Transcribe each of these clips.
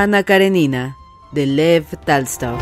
Ana Karenina, de Lev Talstov.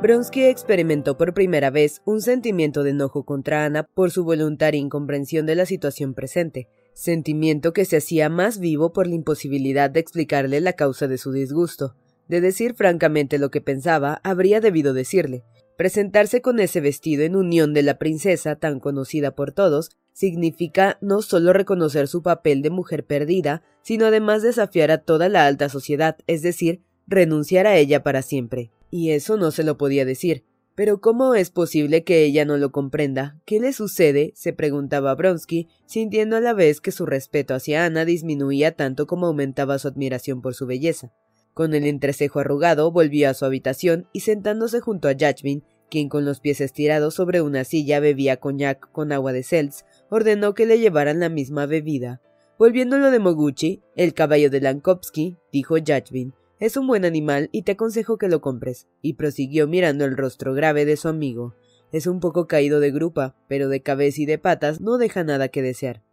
Bronsky experimentó por primera vez un sentimiento de enojo contra Ana por su voluntaria incomprensión de la situación presente, sentimiento que se hacía más vivo por la imposibilidad de explicarle la causa de su disgusto. De decir francamente lo que pensaba, habría debido decirle. Presentarse con ese vestido en unión de la princesa, tan conocida por todos, significa no solo reconocer su papel de mujer perdida, sino además desafiar a toda la alta sociedad, es decir, renunciar a ella para siempre. Y eso no se lo podía decir. Pero ¿cómo es posible que ella no lo comprenda? ¿Qué le sucede? se preguntaba Bronsky, sintiendo a la vez que su respeto hacia Ana disminuía tanto como aumentaba su admiración por su belleza. Con el entrecejo arrugado volvió a su habitación y sentándose junto a Yachvin, quien con los pies estirados sobre una silla bebía coñac con agua de Seltz, ordenó que le llevaran la misma bebida. Volviéndolo de Moguchi, el caballo de Lankovsky, dijo Yachvin, es un buen animal y te aconsejo que lo compres. Y prosiguió mirando el rostro grave de su amigo. Es un poco caído de grupa, pero de cabeza y de patas no deja nada que desear.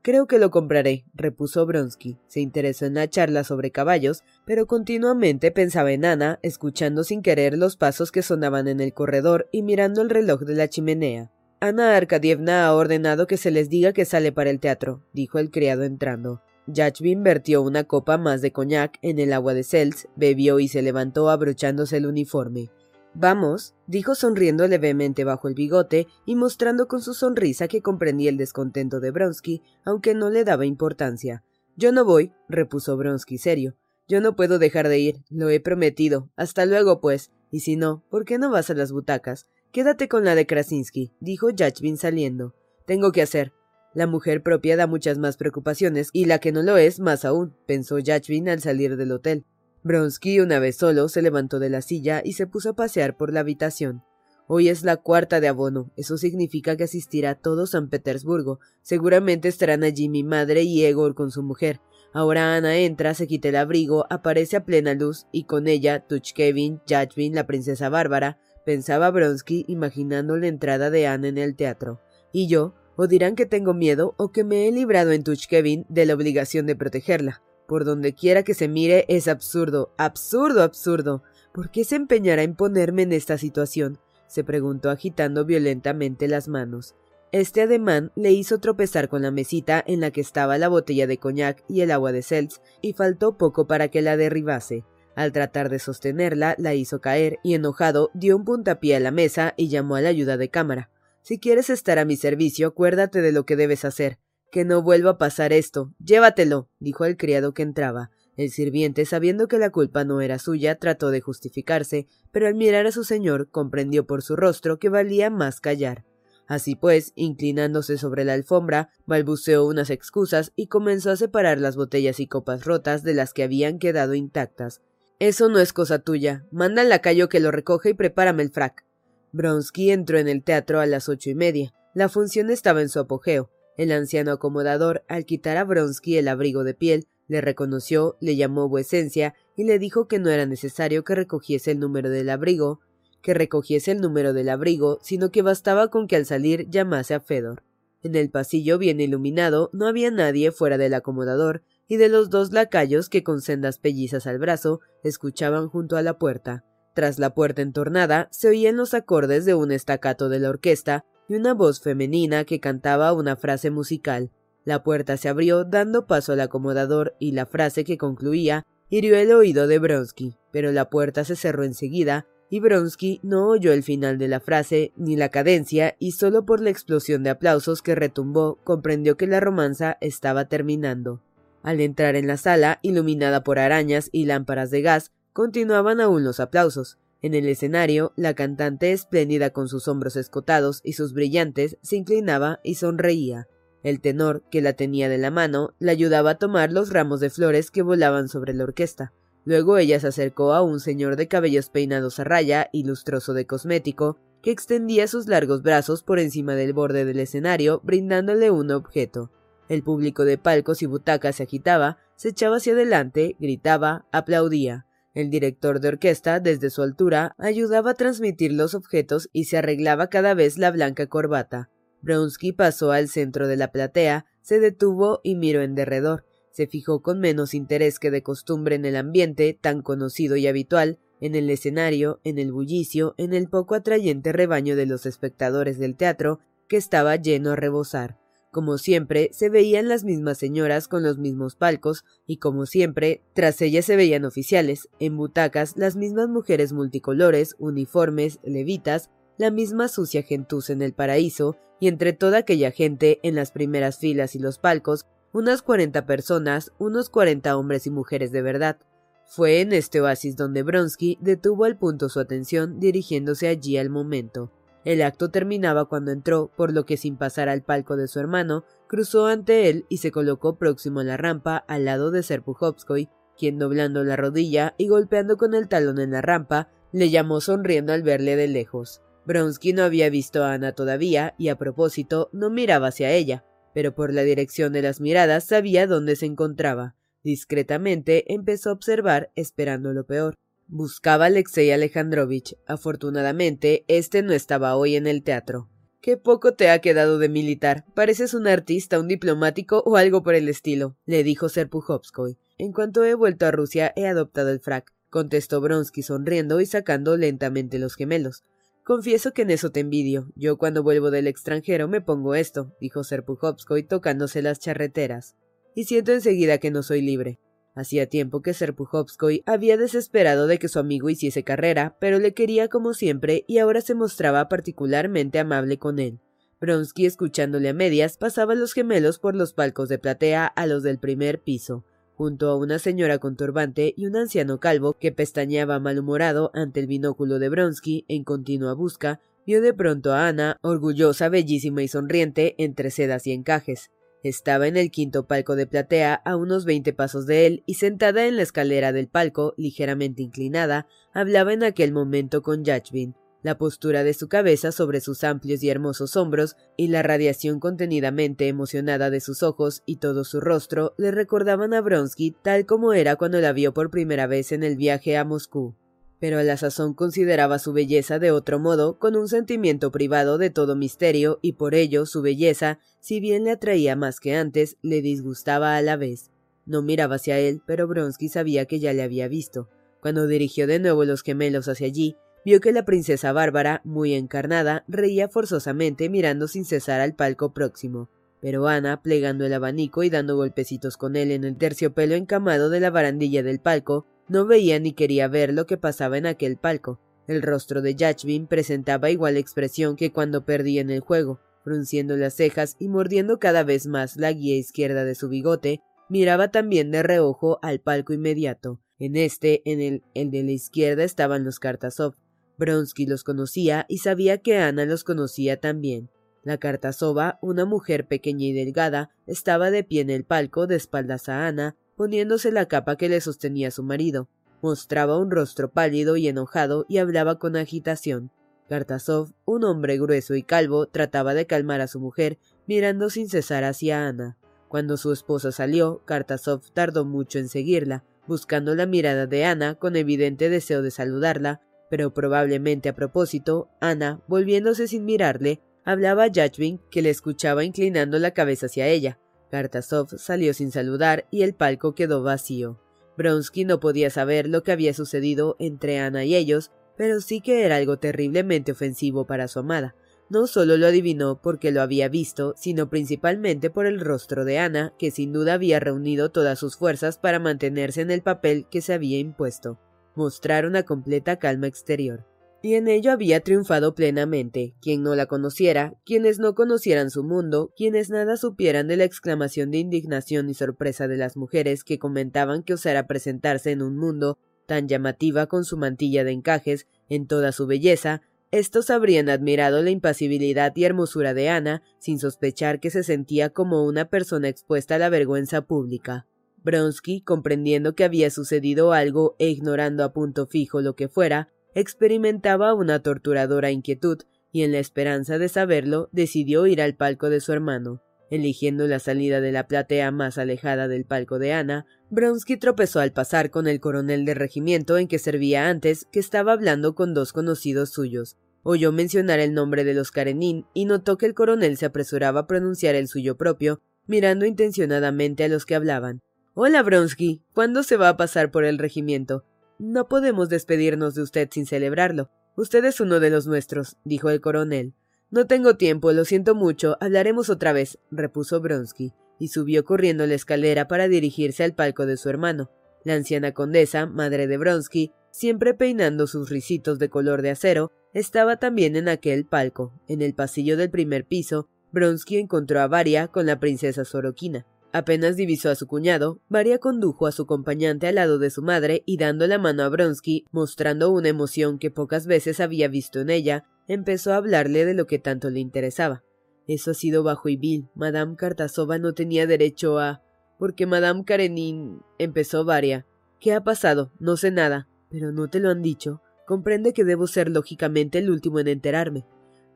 Creo que lo compraré, repuso Bronsky. Se interesó en la charla sobre caballos, pero continuamente pensaba en Ana, escuchando sin querer los pasos que sonaban en el corredor y mirando el reloj de la chimenea. Ana Arkadievna ha ordenado que se les diga que sale para el teatro, dijo el criado entrando. Yachvin vertió una copa más de coñac en el agua de Seltz, bebió y se levantó abrochándose el uniforme. Vamos, dijo sonriendo levemente bajo el bigote y mostrando con su sonrisa que comprendía el descontento de Bronsky, aunque no le daba importancia. Yo no voy, repuso Bronsky serio. Yo no puedo dejar de ir, lo he prometido. Hasta luego, pues. Y si no, ¿por qué no vas a las butacas? Quédate con la de Krasinsky, dijo Yachvin saliendo. Tengo que hacer. La mujer propia da muchas más preocupaciones y la que no lo es más aún, pensó Yachvin al salir del hotel. Bronsky, una vez solo, se levantó de la silla y se puso a pasear por la habitación. Hoy es la cuarta de abono. Eso significa que asistirá todo San Petersburgo. Seguramente estarán allí mi madre y Egor con su mujer. Ahora Ana entra, se quita el abrigo, aparece a plena luz y con ella Tuchkevin, Yachvin, la princesa Bárbara, pensaba Bronsky imaginando la entrada de Ana en el teatro. Y yo, o dirán que tengo miedo o que me he librado en Tuchkevin de la obligación de protegerla. Por donde quiera que se mire es absurdo, absurdo, absurdo. ¿Por qué se empeñará en ponerme en esta situación? se preguntó agitando violentamente las manos. Este ademán le hizo tropezar con la mesita en la que estaba la botella de coñac y el agua de Seltz, y faltó poco para que la derribase. Al tratar de sostenerla, la hizo caer, y enojado dio un puntapié a la mesa y llamó a la ayuda de cámara. Si quieres estar a mi servicio, acuérdate de lo que debes hacer. Que no vuelva a pasar esto. Llévatelo, dijo el criado que entraba. El sirviente, sabiendo que la culpa no era suya, trató de justificarse, pero al mirar a su señor comprendió por su rostro que valía más callar. Así pues, inclinándose sobre la alfombra, balbuceó unas excusas y comenzó a separar las botellas y copas rotas de las que habían quedado intactas. Eso no es cosa tuya. Manda al lacayo que lo recoja y prepárame el frac. Bronsky entró en el teatro a las ocho y media. La función estaba en su apogeo. El anciano acomodador, al quitar a Bronsky el abrigo de piel, le reconoció, le llamó vuecencia y le dijo que no era necesario que recogiese el número del abrigo, que recogiese el número del abrigo, sino que bastaba con que al salir llamase a Fedor. En el pasillo bien iluminado no había nadie fuera del acomodador y de los dos lacayos que con sendas pellizas al brazo escuchaban junto a la puerta. Tras la puerta entornada se oían los acordes de un estacato de la orquesta y una voz femenina que cantaba una frase musical. La puerta se abrió dando paso al acomodador y la frase que concluía hirió el oído de Bronsky, pero la puerta se cerró enseguida y Bronsky no oyó el final de la frase ni la cadencia y solo por la explosión de aplausos que retumbó comprendió que la romanza estaba terminando. Al entrar en la sala, iluminada por arañas y lámparas de gas, continuaban aún los aplausos. En el escenario, la cantante espléndida con sus hombros escotados y sus brillantes se inclinaba y sonreía. El tenor, que la tenía de la mano, la ayudaba a tomar los ramos de flores que volaban sobre la orquesta. Luego ella se acercó a un señor de cabellos peinados a raya y lustroso de cosmético, que extendía sus largos brazos por encima del borde del escenario, brindándole un objeto. El público de palcos y butacas se agitaba, se echaba hacia adelante, gritaba, aplaudía. El director de orquesta, desde su altura, ayudaba a transmitir los objetos y se arreglaba cada vez la blanca corbata. Bronsky pasó al centro de la platea, se detuvo y miró en derredor se fijó con menos interés que de costumbre en el ambiente tan conocido y habitual, en el escenario, en el bullicio, en el poco atrayente rebaño de los espectadores del teatro, que estaba lleno a rebosar. Como siempre, se veían las mismas señoras con los mismos palcos, y como siempre, tras ellas se veían oficiales, en butacas las mismas mujeres multicolores, uniformes, levitas, la misma sucia gentuza en el paraíso, y entre toda aquella gente, en las primeras filas y los palcos, unas cuarenta personas, unos cuarenta hombres y mujeres de verdad. Fue en este oasis donde Bronsky detuvo al punto su atención dirigiéndose allí al momento. El acto terminaba cuando entró, por lo que sin pasar al palco de su hermano, cruzó ante él y se colocó próximo a la rampa al lado de Serpuhovskoy, quien doblando la rodilla y golpeando con el talón en la rampa, le llamó sonriendo al verle de lejos. Bronsky no había visto a Ana todavía y a propósito no miraba hacia ella, pero por la dirección de las miradas sabía dónde se encontraba. Discretamente empezó a observar, esperando lo peor. Buscaba a Alexei Alejandrovich. Afortunadamente, este no estaba hoy en el teatro. Qué poco te ha quedado de militar. Pareces un artista, un diplomático o algo por el estilo, le dijo Serpuhovskoy. En cuanto he vuelto a Rusia he adoptado el frac, contestó Bronsky sonriendo y sacando lentamente los gemelos. Confieso que en eso te envidio. Yo cuando vuelvo del extranjero me pongo esto, dijo Serpuhovskoy tocándose las charreteras. Y siento enseguida que no soy libre. Hacía tiempo que Serpuhovskoy había desesperado de que su amigo hiciese carrera, pero le quería como siempre y ahora se mostraba particularmente amable con él. Bronsky, escuchándole a medias, pasaba los gemelos por los palcos de platea a los del primer piso junto a una señora con turbante y un anciano calvo que pestañeaba malhumorado ante el binóculo de Bronsky en continua busca, vio de pronto a Ana, orgullosa, bellísima y sonriente, entre sedas y encajes. Estaba en el quinto palco de platea, a unos veinte pasos de él, y sentada en la escalera del palco, ligeramente inclinada, hablaba en aquel momento con Yachvin, la postura de su cabeza sobre sus amplios y hermosos hombros y la radiación contenidamente emocionada de sus ojos y todo su rostro le recordaban a Bronsky tal como era cuando la vio por primera vez en el viaje a Moscú. Pero a la sazón consideraba su belleza de otro modo, con un sentimiento privado de todo misterio, y por ello su belleza, si bien le atraía más que antes, le disgustaba a la vez. No miraba hacia él, pero Bronsky sabía que ya le había visto. Cuando dirigió de nuevo los gemelos hacia allí, vio que la princesa Bárbara, muy encarnada, reía forzosamente mirando sin cesar al palco próximo. Pero Ana, plegando el abanico y dando golpecitos con él en el terciopelo encamado de la barandilla del palco, no veía ni quería ver lo que pasaba en aquel palco. El rostro de Yachvin presentaba igual expresión que cuando perdía en el juego, frunciendo las cejas y mordiendo cada vez más la guía izquierda de su bigote, miraba también de reojo al palco inmediato. En este, en el, el de la izquierda, estaban los Kartasov. Bronsky los conocía y sabía que Ana los conocía también. La Kartasova, una mujer pequeña y delgada, estaba de pie en el palco de espaldas a Ana, poniéndose la capa que le sostenía su marido. Mostraba un rostro pálido y enojado y hablaba con agitación. Kartasov, un hombre grueso y calvo, trataba de calmar a su mujer, mirando sin cesar hacia Ana. Cuando su esposa salió, Kartasov tardó mucho en seguirla, buscando la mirada de Ana con evidente deseo de saludarla, pero probablemente a propósito, Ana, volviéndose sin mirarle, hablaba a Yachvin, que le escuchaba inclinando la cabeza hacia ella. Kartasov salió sin saludar y el palco quedó vacío. Bronsky no podía saber lo que había sucedido entre Ana y ellos, pero sí que era algo terriblemente ofensivo para su amada. No solo lo adivinó porque lo había visto, sino principalmente por el rostro de Ana, que sin duda había reunido todas sus fuerzas para mantenerse en el papel que se había impuesto, mostrar una completa calma exterior. Y en ello había triunfado plenamente. Quien no la conociera, quienes no conocieran su mundo, quienes nada supieran de la exclamación de indignación y sorpresa de las mujeres que comentaban que osara presentarse en un mundo tan llamativa con su mantilla de encajes, en toda su belleza, estos habrían admirado la impasibilidad y hermosura de Ana, sin sospechar que se sentía como una persona expuesta a la vergüenza pública. Bronsky, comprendiendo que había sucedido algo e ignorando a punto fijo lo que fuera, experimentaba una torturadora inquietud, y en la esperanza de saberlo, decidió ir al palco de su hermano. Eligiendo la salida de la platea más alejada del palco de Ana, Bronsky tropezó al pasar con el coronel de regimiento en que servía antes, que estaba hablando con dos conocidos suyos. Oyó mencionar el nombre de los Karenin y notó que el coronel se apresuraba a pronunciar el suyo propio, mirando intencionadamente a los que hablaban. Hola, Bronsky. ¿Cuándo se va a pasar por el regimiento? No podemos despedirnos de usted sin celebrarlo. Usted es uno de los nuestros, dijo el coronel. No tengo tiempo, lo siento mucho. Hablaremos otra vez, repuso Bronsky y subió corriendo la escalera para dirigirse al palco de su hermano. La anciana condesa, madre de Bronsky, siempre peinando sus risitos de color de acero, estaba también en aquel palco. En el pasillo del primer piso, Bronsky encontró a Varia con la princesa Sorokina. Apenas divisó a su cuñado, Varia condujo a su acompañante al lado de su madre y dando la mano a Bronsky, mostrando una emoción que pocas veces había visto en ella, empezó a hablarle de lo que tanto le interesaba. Eso ha sido bajo y vil. Madame Kartasova no tenía derecho a. Porque Madame Karenin. empezó Varia. ¿Qué ha pasado? No sé nada. Pero no te lo han dicho. Comprende que debo ser lógicamente el último en enterarme.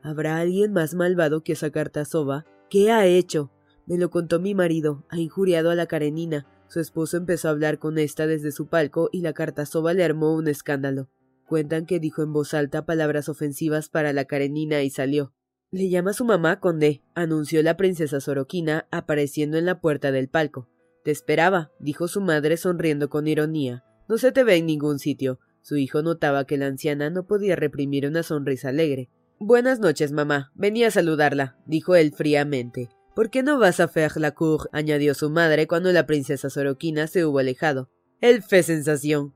¿Habrá alguien más malvado que esa Kartasova? ¿Qué ha hecho? Me lo contó mi marido. Ha injuriado a la Karenina. Su esposo empezó a hablar con esta desde su palco y la Kartasova le armó un escándalo. Cuentan que dijo en voz alta palabras ofensivas para la Karenina y salió. Le llama su mamá, conde, anunció la princesa Sorokina, apareciendo en la puerta del palco. Te esperaba, dijo su madre sonriendo con ironía. No se te ve en ningún sitio. Su hijo notaba que la anciana no podía reprimir una sonrisa alegre. Buenas noches, mamá. Venía a saludarla, dijo él fríamente. ¿Por qué no vas a faire la cour? añadió su madre cuando la princesa Sorokina se hubo alejado. Él fe sensación.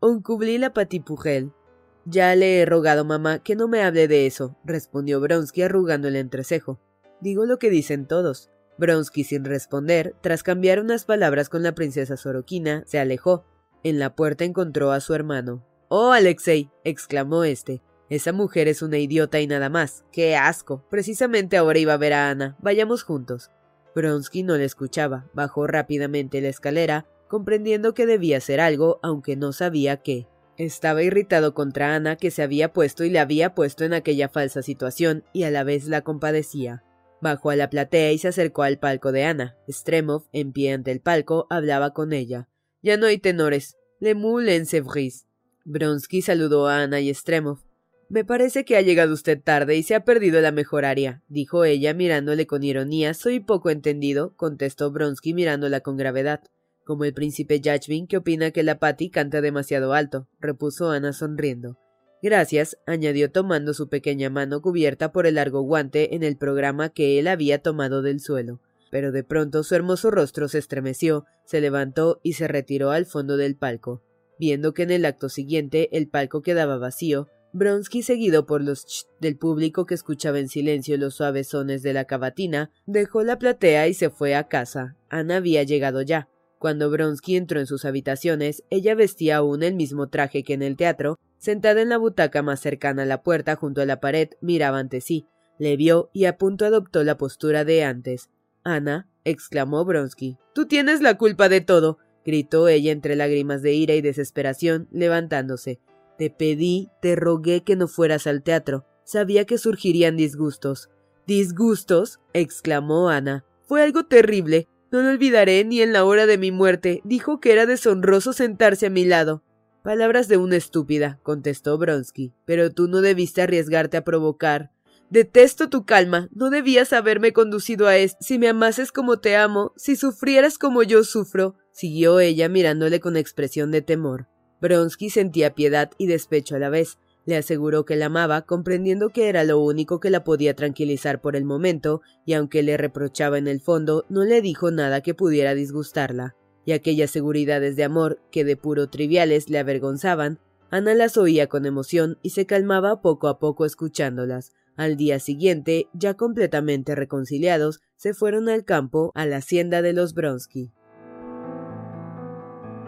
On cubrí la patipugel. Ya le he rogado, mamá, que no me hable de eso, respondió Bronsky arrugando el entrecejo. Digo lo que dicen todos. Bronsky, sin responder, tras cambiar unas palabras con la princesa Sorokina, se alejó. En la puerta encontró a su hermano. Oh, Alexei, exclamó este. Esa mujer es una idiota y nada más. ¡Qué asco! Precisamente ahora iba a ver a Ana. Vayamos juntos. Bronsky no le escuchaba. Bajó rápidamente la escalera, comprendiendo que debía hacer algo, aunque no sabía qué. Estaba irritado contra Ana que se había puesto y le había puesto en aquella falsa situación y a la vez la compadecía. Bajó a la platea y se acercó al palco de Ana. Stremov, en pie ante el palco, hablaba con ella. Ya no hay tenores. Le moule en. Bronsky saludó a Ana y Stremov. Me parece que ha llegado usted tarde y se ha perdido la mejor área, dijo ella mirándole con ironía. Soy poco entendido, contestó Bronsky mirándola con gravedad como el príncipe Yachvin que opina que la Patty canta demasiado alto, repuso Ana sonriendo. Gracias, añadió tomando su pequeña mano cubierta por el largo guante en el programa que él había tomado del suelo. Pero de pronto su hermoso rostro se estremeció, se levantó y se retiró al fondo del palco. Viendo que en el acto siguiente el palco quedaba vacío, Bronsky, seguido por los ch del público que escuchaba en silencio los suaves sones de la cavatina, dejó la platea y se fue a casa. Ana había llegado ya. Cuando Bronsky entró en sus habitaciones, ella vestía aún el mismo traje que en el teatro, sentada en la butaca más cercana a la puerta junto a la pared, miraba ante sí. Le vio y a punto adoptó la postura de antes. Ana, exclamó Bronsky, tú tienes la culpa de todo, gritó ella entre lágrimas de ira y desesperación, levantándose. Te pedí, te rogué que no fueras al teatro. Sabía que surgirían disgustos. ¿Disgustos? exclamó Ana. Fue algo terrible. No lo olvidaré ni en la hora de mi muerte. Dijo que era deshonroso sentarse a mi lado. Palabras de una estúpida, contestó Bronsky. Pero tú no debiste arriesgarte a provocar. Detesto tu calma. No debías haberme conducido a esto. Si me amases como te amo, si sufrieras como yo sufro, siguió ella mirándole con expresión de temor. Bronsky sentía piedad y despecho a la vez. Le aseguró que la amaba, comprendiendo que era lo único que la podía tranquilizar por el momento, y aunque le reprochaba en el fondo, no le dijo nada que pudiera disgustarla. Y aquellas seguridades de amor, que de puro triviales le avergonzaban, Ana las oía con emoción y se calmaba poco a poco escuchándolas. Al día siguiente, ya completamente reconciliados, se fueron al campo, a la hacienda de los Bronsky.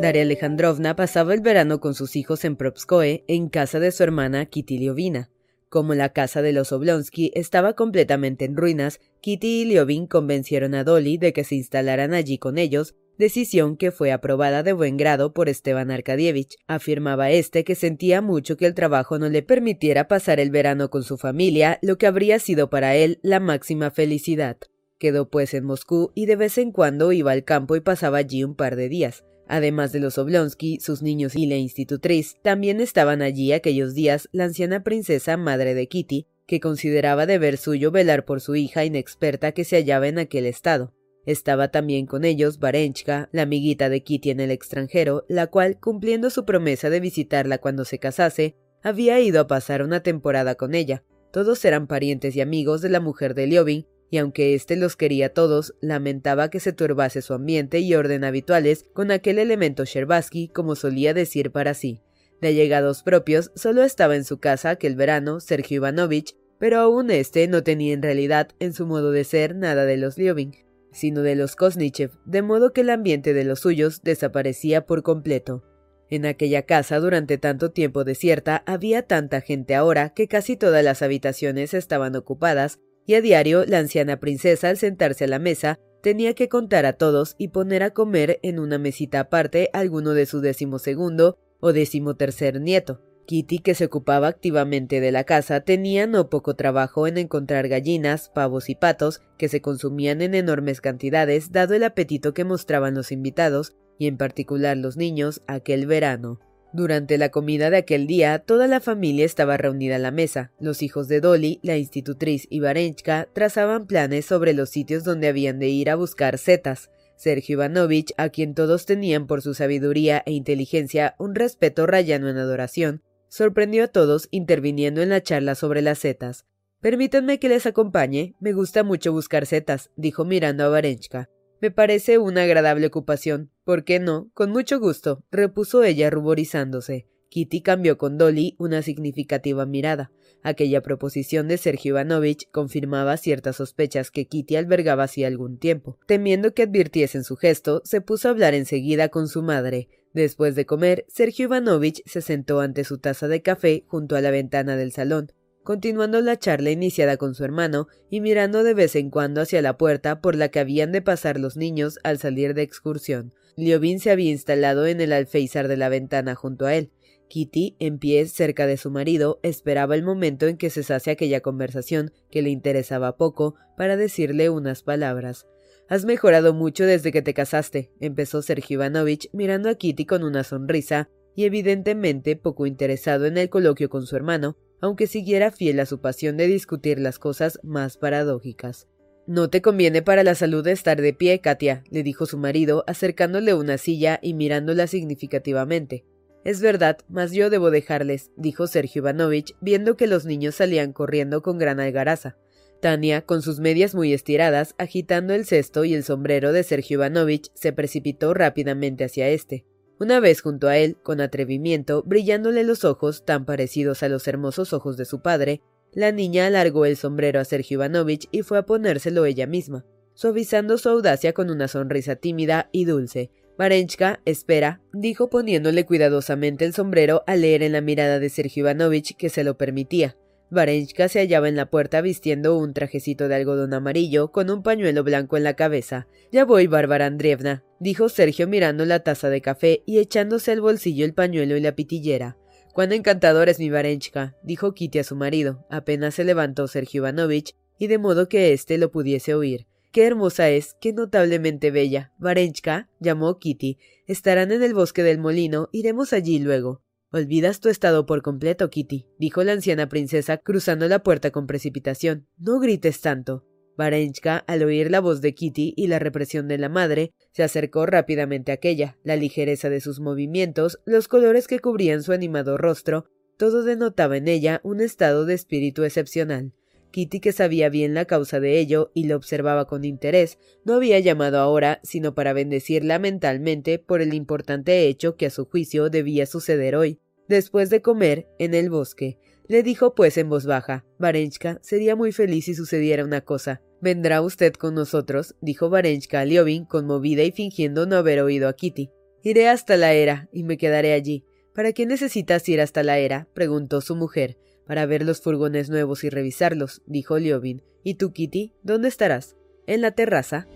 Daria Alejandrovna pasaba el verano con sus hijos en Propskoe, en casa de su hermana Kitty Liovina. Como la casa de los Oblonsky estaba completamente en ruinas, Kitty y Liovin convencieron a Dolly de que se instalaran allí con ellos, decisión que fue aprobada de buen grado por Esteban Arkadievich. Afirmaba este que sentía mucho que el trabajo no le permitiera pasar el verano con su familia, lo que habría sido para él la máxima felicidad. Quedó pues en Moscú y de vez en cuando iba al campo y pasaba allí un par de días. Además de los Oblonsky, sus niños y la institutriz, también estaban allí aquellos días la anciana princesa madre de Kitty, que consideraba deber suyo velar por su hija inexperta que se hallaba en aquel estado. Estaba también con ellos Varenchka, la amiguita de Kitty en el extranjero, la cual, cumpliendo su promesa de visitarla cuando se casase, había ido a pasar una temporada con ella. Todos eran parientes y amigos de la mujer de Liobin, y aunque éste los quería todos, lamentaba que se turbase su ambiente y orden habituales con aquel elemento Sherbaski, como solía decir para sí. De allegados propios, solo estaba en su casa aquel verano Sergio Ivanovich, pero aún éste no tenía en realidad en su modo de ser nada de los Liobin, sino de los Kosnichev, de modo que el ambiente de los suyos desaparecía por completo. En aquella casa durante tanto tiempo desierta había tanta gente ahora que casi todas las habitaciones estaban ocupadas y a diario la anciana princesa al sentarse a la mesa tenía que contar a todos y poner a comer en una mesita aparte alguno de su decimosegundo o decimotercer nieto. Kitty, que se ocupaba activamente de la casa, tenía no poco trabajo en encontrar gallinas, pavos y patos, que se consumían en enormes cantidades, dado el apetito que mostraban los invitados, y en particular los niños, aquel verano. Durante la comida de aquel día, toda la familia estaba reunida a la mesa. Los hijos de Dolly, la institutriz y Varenchka trazaban planes sobre los sitios donde habían de ir a buscar setas. Sergio Ivanovich, a quien todos tenían por su sabiduría e inteligencia un respeto rayano en adoración, sorprendió a todos interviniendo en la charla sobre las setas. Permítanme que les acompañe. Me gusta mucho buscar setas, dijo mirando a Varenchka. Me parece una agradable ocupación. ¿Por qué no? Con mucho gusto, repuso ella ruborizándose. Kitty cambió con Dolly una significativa mirada. Aquella proposición de Sergio Ivanovich confirmaba ciertas sospechas que Kitty albergaba hacía algún tiempo. Temiendo que advirtiesen su gesto, se puso a hablar enseguida con su madre. Después de comer, Sergio Ivanovich se sentó ante su taza de café junto a la ventana del salón continuando la charla iniciada con su hermano y mirando de vez en cuando hacia la puerta por la que habían de pasar los niños al salir de excursión. Liobin se había instalado en el alféizar de la ventana junto a él. Kitty, en pie cerca de su marido, esperaba el momento en que cesase aquella conversación, que le interesaba poco, para decirle unas palabras. Has mejorado mucho desde que te casaste, empezó Sergio Ivanovich mirando a Kitty con una sonrisa y evidentemente poco interesado en el coloquio con su hermano, aunque siguiera fiel a su pasión de discutir las cosas más paradójicas. No te conviene para la salud estar de pie, Katia, le dijo su marido, acercándole una silla y mirándola significativamente. Es verdad, mas yo debo dejarles, dijo Sergio Ivanovich, viendo que los niños salían corriendo con gran algaraza. Tania, con sus medias muy estiradas, agitando el cesto y el sombrero de Sergio Ivanovich, se precipitó rápidamente hacia éste. Una vez junto a él, con atrevimiento, brillándole los ojos tan parecidos a los hermosos ojos de su padre, la niña alargó el sombrero a Sergio Ivanovich y fue a ponérselo ella misma, suavizando su audacia con una sonrisa tímida y dulce, Marenchka, espera, dijo poniéndole cuidadosamente el sombrero al leer en la mirada de Sergio Ivanovich que se lo permitía. Varenchka se hallaba en la puerta vistiendo un trajecito de algodón amarillo con un pañuelo blanco en la cabeza. Ya voy, Bárbara Andreevna, dijo Sergio mirando la taza de café y echándose al bolsillo el pañuelo y la pitillera. Cuán encantador es mi Varenchka, dijo Kitty a su marido. Apenas se levantó Sergio Ivanovich, y de modo que éste lo pudiese oír. Qué hermosa es, qué notablemente bella. Varenchka, llamó Kitty. Estarán en el bosque del molino, iremos allí luego. Olvidas tu estado por completo, Kitty, dijo la anciana princesa cruzando la puerta con precipitación. No grites tanto. Varenchka, al oír la voz de Kitty y la represión de la madre, se acercó rápidamente a aquella. La ligereza de sus movimientos, los colores que cubrían su animado rostro, todo denotaba en ella un estado de espíritu excepcional. Kitty, que sabía bien la causa de ello y lo observaba con interés, no había llamado ahora sino para bendecirla mentalmente por el importante hecho que a su juicio debía suceder hoy. Después de comer, en el bosque, le dijo pues en voz baja, Varenchka sería muy feliz si sucediera una cosa. ¿Vendrá usted con nosotros? dijo Varenchka a Liovin, conmovida y fingiendo no haber oído a Kitty. Iré hasta la era y me quedaré allí. ¿Para qué necesitas ir hasta la era? preguntó su mujer. Para ver los furgones nuevos y revisarlos, dijo Liovin. ¿Y tú, Kitty? ¿Dónde estarás? En la terraza.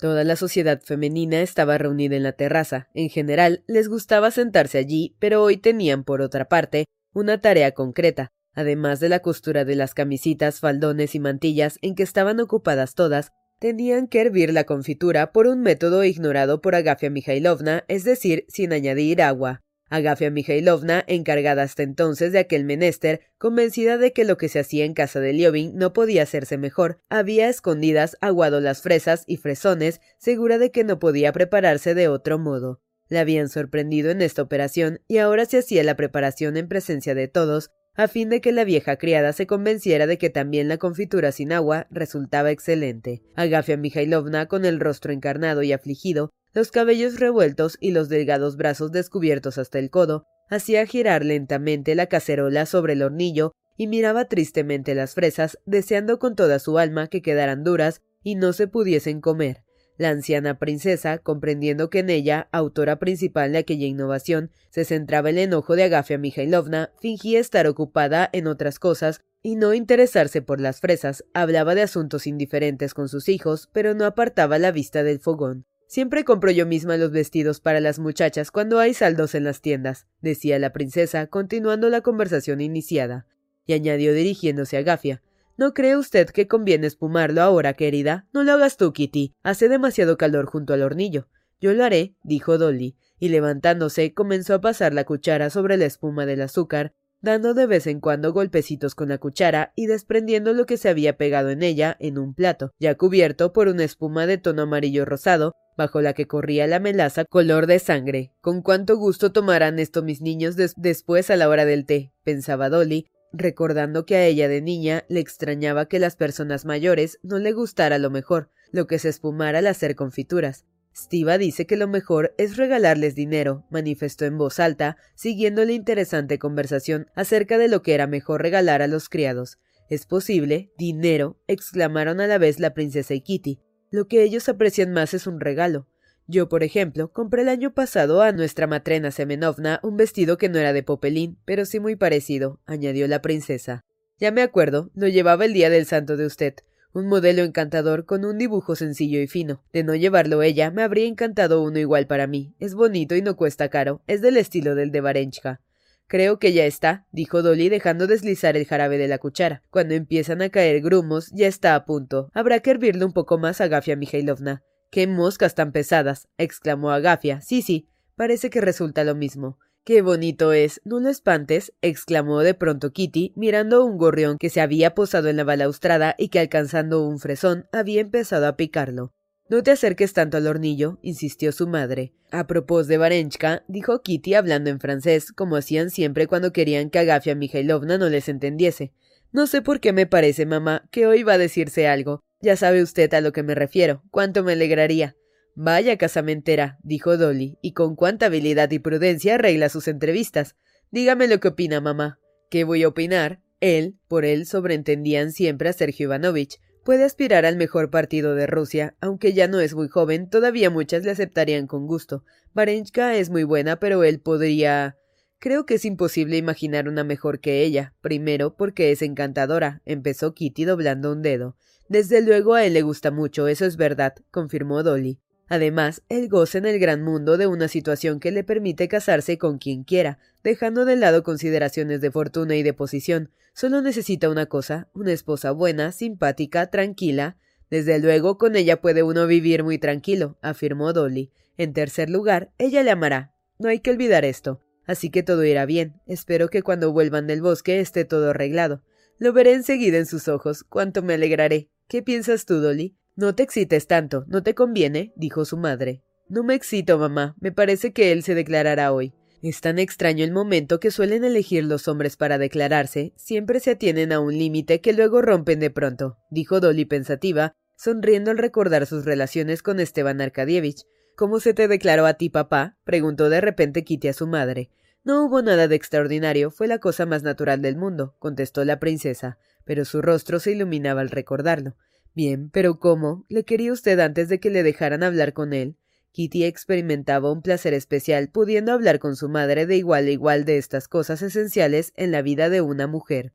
Toda la sociedad femenina estaba reunida en la terraza. En general, les gustaba sentarse allí, pero hoy tenían, por otra parte, una tarea concreta, Además de la costura de las camisitas, faldones y mantillas en que estaban ocupadas todas, tenían que hervir la confitura por un método ignorado por Agafia Mikhailovna, es decir, sin añadir agua. Agafia Mikhailovna, encargada hasta entonces de aquel menester, convencida de que lo que se hacía en casa de Liovin no podía hacerse mejor, había escondidas aguado las fresas y fresones, segura de que no podía prepararse de otro modo. La habían sorprendido en esta operación y ahora se hacía la preparación en presencia de todos, a fin de que la vieja criada se convenciera de que también la confitura sin agua resultaba excelente. Agafia Mikhailovna, con el rostro encarnado y afligido, los cabellos revueltos y los delgados brazos descubiertos hasta el codo, hacía girar lentamente la cacerola sobre el hornillo y miraba tristemente las fresas, deseando con toda su alma que quedaran duras y no se pudiesen comer. La anciana princesa, comprendiendo que en ella, autora principal de aquella innovación, se centraba el enojo de Agafia Mikhailovna, fingía estar ocupada en otras cosas y no interesarse por las fresas, hablaba de asuntos indiferentes con sus hijos, pero no apartaba la vista del fogón. Siempre compro yo misma los vestidos para las muchachas cuando hay saldos en las tiendas, decía la princesa, continuando la conversación iniciada, y añadió dirigiéndose a Agafia ¿No cree usted que conviene espumarlo ahora, querida? No lo hagas tú, Kitty. Hace demasiado calor junto al hornillo. Yo lo haré, dijo Dolly, y levantándose comenzó a pasar la cuchara sobre la espuma del azúcar, dando de vez en cuando golpecitos con la cuchara y desprendiendo lo que se había pegado en ella en un plato, ya cubierto por una espuma de tono amarillo rosado, bajo la que corría la melaza color de sangre. Con cuánto gusto tomarán esto mis niños después a la hora del té, pensaba Dolly, recordando que a ella de niña le extrañaba que las personas mayores no le gustara lo mejor, lo que se espumara al hacer confituras. Stiva dice que lo mejor es regalarles dinero, manifestó en voz alta, siguiendo la interesante conversación acerca de lo que era mejor regalar a los criados. ¿Es posible? ¿Dinero? exclamaron a la vez la princesa y Kitty. Lo que ellos aprecian más es un regalo. Yo, por ejemplo, compré el año pasado a nuestra matrena Semenovna un vestido que no era de popelín, pero sí muy parecido, añadió la princesa. Ya me acuerdo, lo llevaba el día del santo de usted. Un modelo encantador con un dibujo sencillo y fino. De no llevarlo ella, me habría encantado uno igual para mí. Es bonito y no cuesta caro. Es del estilo del de Varenchka. Creo que ya está, dijo Dolly dejando deslizar el jarabe de la cuchara. Cuando empiezan a caer grumos, ya está a punto. Habrá que hervirle un poco más a Gafia Mijailovna. ¡Qué moscas tan pesadas! exclamó Agafia. Sí, sí, parece que resulta lo mismo. ¡Qué bonito es! No lo espantes, exclamó de pronto Kitty, mirando un gorrión que se había posado en la balaustrada y que alcanzando un fresón había empezado a picarlo. No te acerques tanto al hornillo, insistió su madre. A propósito de Varenchka, dijo Kitty hablando en francés, como hacían siempre cuando querían que Agafia Mijailovna no les entendiese. No sé por qué me parece, mamá, que hoy va a decirse algo. Ya sabe usted a lo que me refiero. Cuánto me alegraría. Vaya casamentera, dijo Dolly, y con cuánta habilidad y prudencia arregla sus entrevistas. Dígame lo que opina, mamá. ¿Qué voy a opinar? Él, por él sobreentendían siempre a Sergio Ivanovich, Puede aspirar al mejor partido de Rusia, aunque ya no es muy joven, todavía muchas le aceptarían con gusto. Varenchka es muy buena, pero él podría. Creo que es imposible imaginar una mejor que ella. Primero, porque es encantadora, empezó Kitty doblando un dedo. Desde luego a él le gusta mucho, eso es verdad, confirmó Dolly. Además, él goza en el gran mundo de una situación que le permite casarse con quien quiera, dejando de lado consideraciones de fortuna y de posición. Solo necesita una cosa, una esposa buena, simpática, tranquila. Desde luego, con ella puede uno vivir muy tranquilo, afirmó Dolly. En tercer lugar, ella le amará. No hay que olvidar esto. Así que todo irá bien. Espero que cuando vuelvan del bosque esté todo arreglado. Lo veré enseguida en sus ojos. Cuánto me alegraré. ¿Qué piensas tú, Dolly? No te excites tanto, no te conviene, dijo su madre. No me excito, mamá. Me parece que él se declarará hoy. Es tan extraño el momento que suelen elegir los hombres para declararse, siempre se atienen a un límite que luego rompen de pronto, dijo Dolly pensativa, sonriendo al recordar sus relaciones con Esteban Arkadievich. ¿Cómo se te declaró a ti, papá? preguntó de repente Kitty a su madre. No hubo nada de extraordinario, fue la cosa más natural del mundo, contestó la princesa, pero su rostro se iluminaba al recordarlo. Bien, pero ¿cómo? ¿Le quería usted antes de que le dejaran hablar con él? Kitty experimentaba un placer especial pudiendo hablar con su madre de igual a igual de estas cosas esenciales en la vida de una mujer.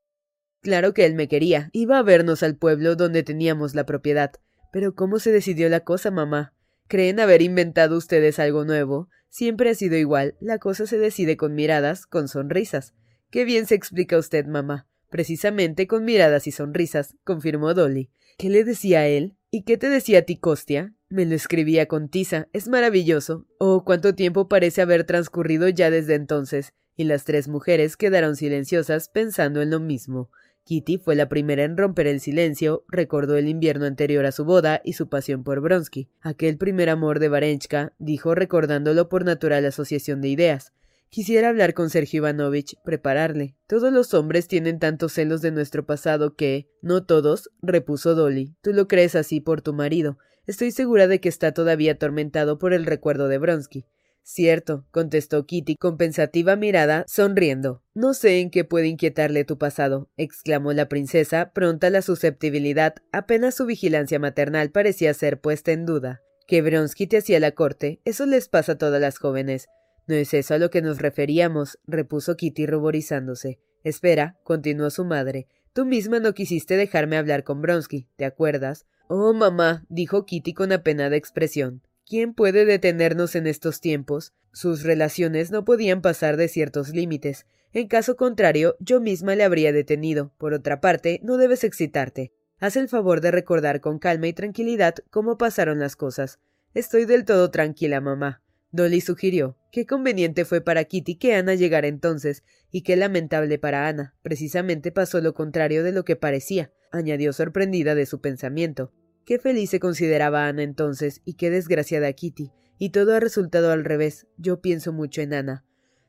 Claro que él me quería. Iba a vernos al pueblo donde teníamos la propiedad. Pero ¿cómo se decidió la cosa, mamá? ¿Creen haber inventado ustedes algo nuevo? Siempre ha sido igual. La cosa se decide con miradas, con sonrisas. Qué bien se explica usted, mamá. Precisamente con miradas y sonrisas, confirmó Dolly. ¿Qué le decía a él? ¿Y qué te decía a ti, Costia? Me lo escribía con tiza. Es maravilloso. Oh, cuánto tiempo parece haber transcurrido ya desde entonces. Y las tres mujeres quedaron silenciosas pensando en lo mismo. Kitty fue la primera en romper el silencio, recordó el invierno anterior a su boda y su pasión por Bronsky. Aquel primer amor de Varenchka, dijo recordándolo por natural asociación de ideas. Quisiera hablar con Sergio Ivanovich, prepararle. Todos los hombres tienen tantos celos de nuestro pasado que. No todos, repuso Dolly. Tú lo crees así por tu marido. Estoy segura de que está todavía atormentado por el recuerdo de Bronsky. Cierto, contestó Kitty con pensativa mirada, sonriendo. No sé en qué puede inquietarle tu pasado, exclamó la princesa, pronta la susceptibilidad, apenas su vigilancia maternal parecía ser puesta en duda. Que Bronsky te hacía la corte, eso les pasa a todas las jóvenes. No es eso a lo que nos referíamos, repuso Kitty ruborizándose. Espera, continuó su madre. Tú misma no quisiste dejarme hablar con Bronsky, ¿te acuerdas? Oh, mamá, dijo Kitty con apenada expresión. ¿Quién puede detenernos en estos tiempos? Sus relaciones no podían pasar de ciertos límites. En caso contrario, yo misma le habría detenido. Por otra parte, no debes excitarte. Haz el favor de recordar con calma y tranquilidad cómo pasaron las cosas. Estoy del todo tranquila, mamá. Dolly sugirió. Qué conveniente fue para Kitty que Ana llegara entonces, y qué lamentable para Ana. Precisamente pasó lo contrario de lo que parecía, añadió sorprendida de su pensamiento. Qué feliz se consideraba Ana entonces, y qué desgraciada Kitty. Y todo ha resultado al revés. Yo pienso mucho en Ana.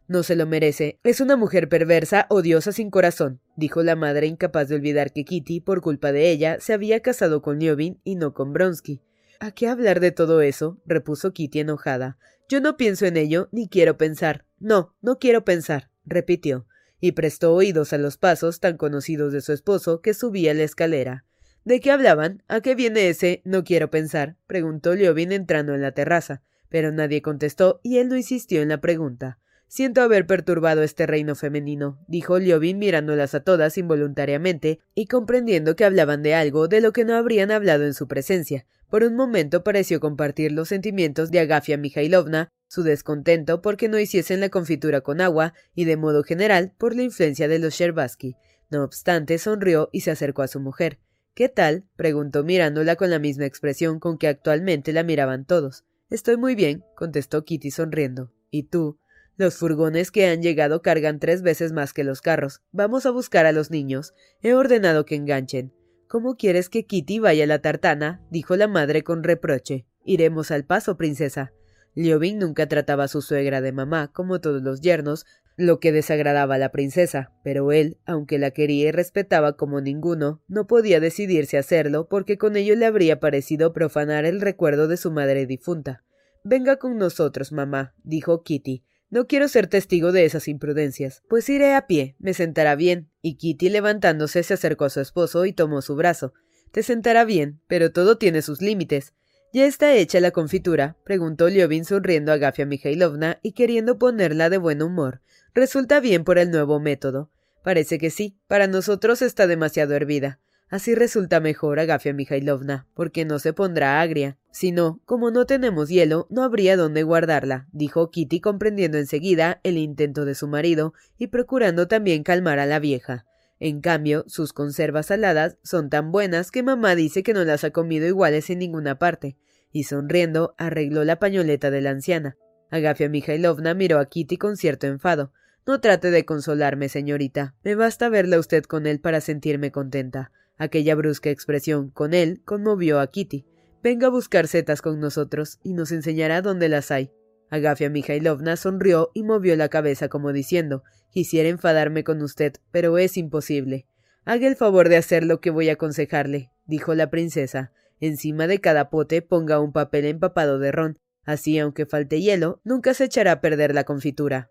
No se lo merece. Es una mujer perversa, odiosa sin corazón, dijo la madre incapaz de olvidar que Kitty, por culpa de ella, se había casado con Liobin y no con Bronsky. ¿A qué hablar de todo eso? repuso Kitty enojada. Yo no pienso en ello, ni quiero pensar. No, no quiero pensar, repitió, y prestó oídos a los pasos tan conocidos de su esposo que subía la escalera. ¿De qué hablaban? ¿A qué viene ese no quiero pensar? preguntó Liobin entrando en la terraza. Pero nadie contestó y él no insistió en la pregunta. Siento haber perturbado este reino femenino, dijo Liobin mirándolas a todas involuntariamente y comprendiendo que hablaban de algo de lo que no habrían hablado en su presencia. Por un momento pareció compartir los sentimientos de Agafia Mikhailovna, su descontento porque no hiciesen la confitura con agua y de modo general por la influencia de los Sherbaski. No obstante, sonrió y se acercó a su mujer. ¿Qué tal? preguntó mirándola con la misma expresión con que actualmente la miraban todos. Estoy muy bien, contestó Kitty sonriendo. ¿Y tú? Los furgones que han llegado cargan tres veces más que los carros. Vamos a buscar a los niños. He ordenado que enganchen. ¿Cómo quieres que Kitty vaya a la tartana? dijo la madre con reproche. Iremos al paso, princesa. Liobin nunca trataba a su suegra de mamá, como todos los yernos, lo que desagradaba a la princesa, pero él, aunque la quería y respetaba como ninguno, no podía decidirse a hacerlo porque con ello le habría parecido profanar el recuerdo de su madre difunta. Venga con nosotros, mamá, dijo Kitty. No quiero ser testigo de esas imprudencias. Pues iré a pie, me sentará bien. Y Kitty levantándose se acercó a su esposo y tomó su brazo. Te sentará bien, pero todo tiene sus límites. ¿Ya está hecha la confitura? preguntó Liovin sonriendo a Gafia Mikhailovna y queriendo ponerla de buen humor. ¿Resulta bien por el nuevo método? Parece que sí. Para nosotros está demasiado hervida. Así resulta mejor, Agafia Mikhailovna, porque no se pondrá agria. Si no, como no tenemos hielo, no habría dónde guardarla, dijo Kitty comprendiendo enseguida el intento de su marido y procurando también calmar a la vieja. En cambio, sus conservas saladas son tan buenas que mamá dice que no las ha comido iguales en ninguna parte, y sonriendo arregló la pañoleta de la anciana. Agafia Mikhailovna miró a Kitty con cierto enfado. No trate de consolarme, señorita. Me basta verla usted con él para sentirme contenta. Aquella brusca expresión con él conmovió a Kitty. Venga a buscar setas con nosotros y nos enseñará dónde las hay. Agafia Mikhailovna sonrió y movió la cabeza como diciendo Quisiera enfadarme con usted, pero es imposible. Haga el favor de hacer lo que voy a aconsejarle, dijo la princesa. Encima de cada pote ponga un papel empapado de ron. Así, aunque falte hielo, nunca se echará a perder la confitura.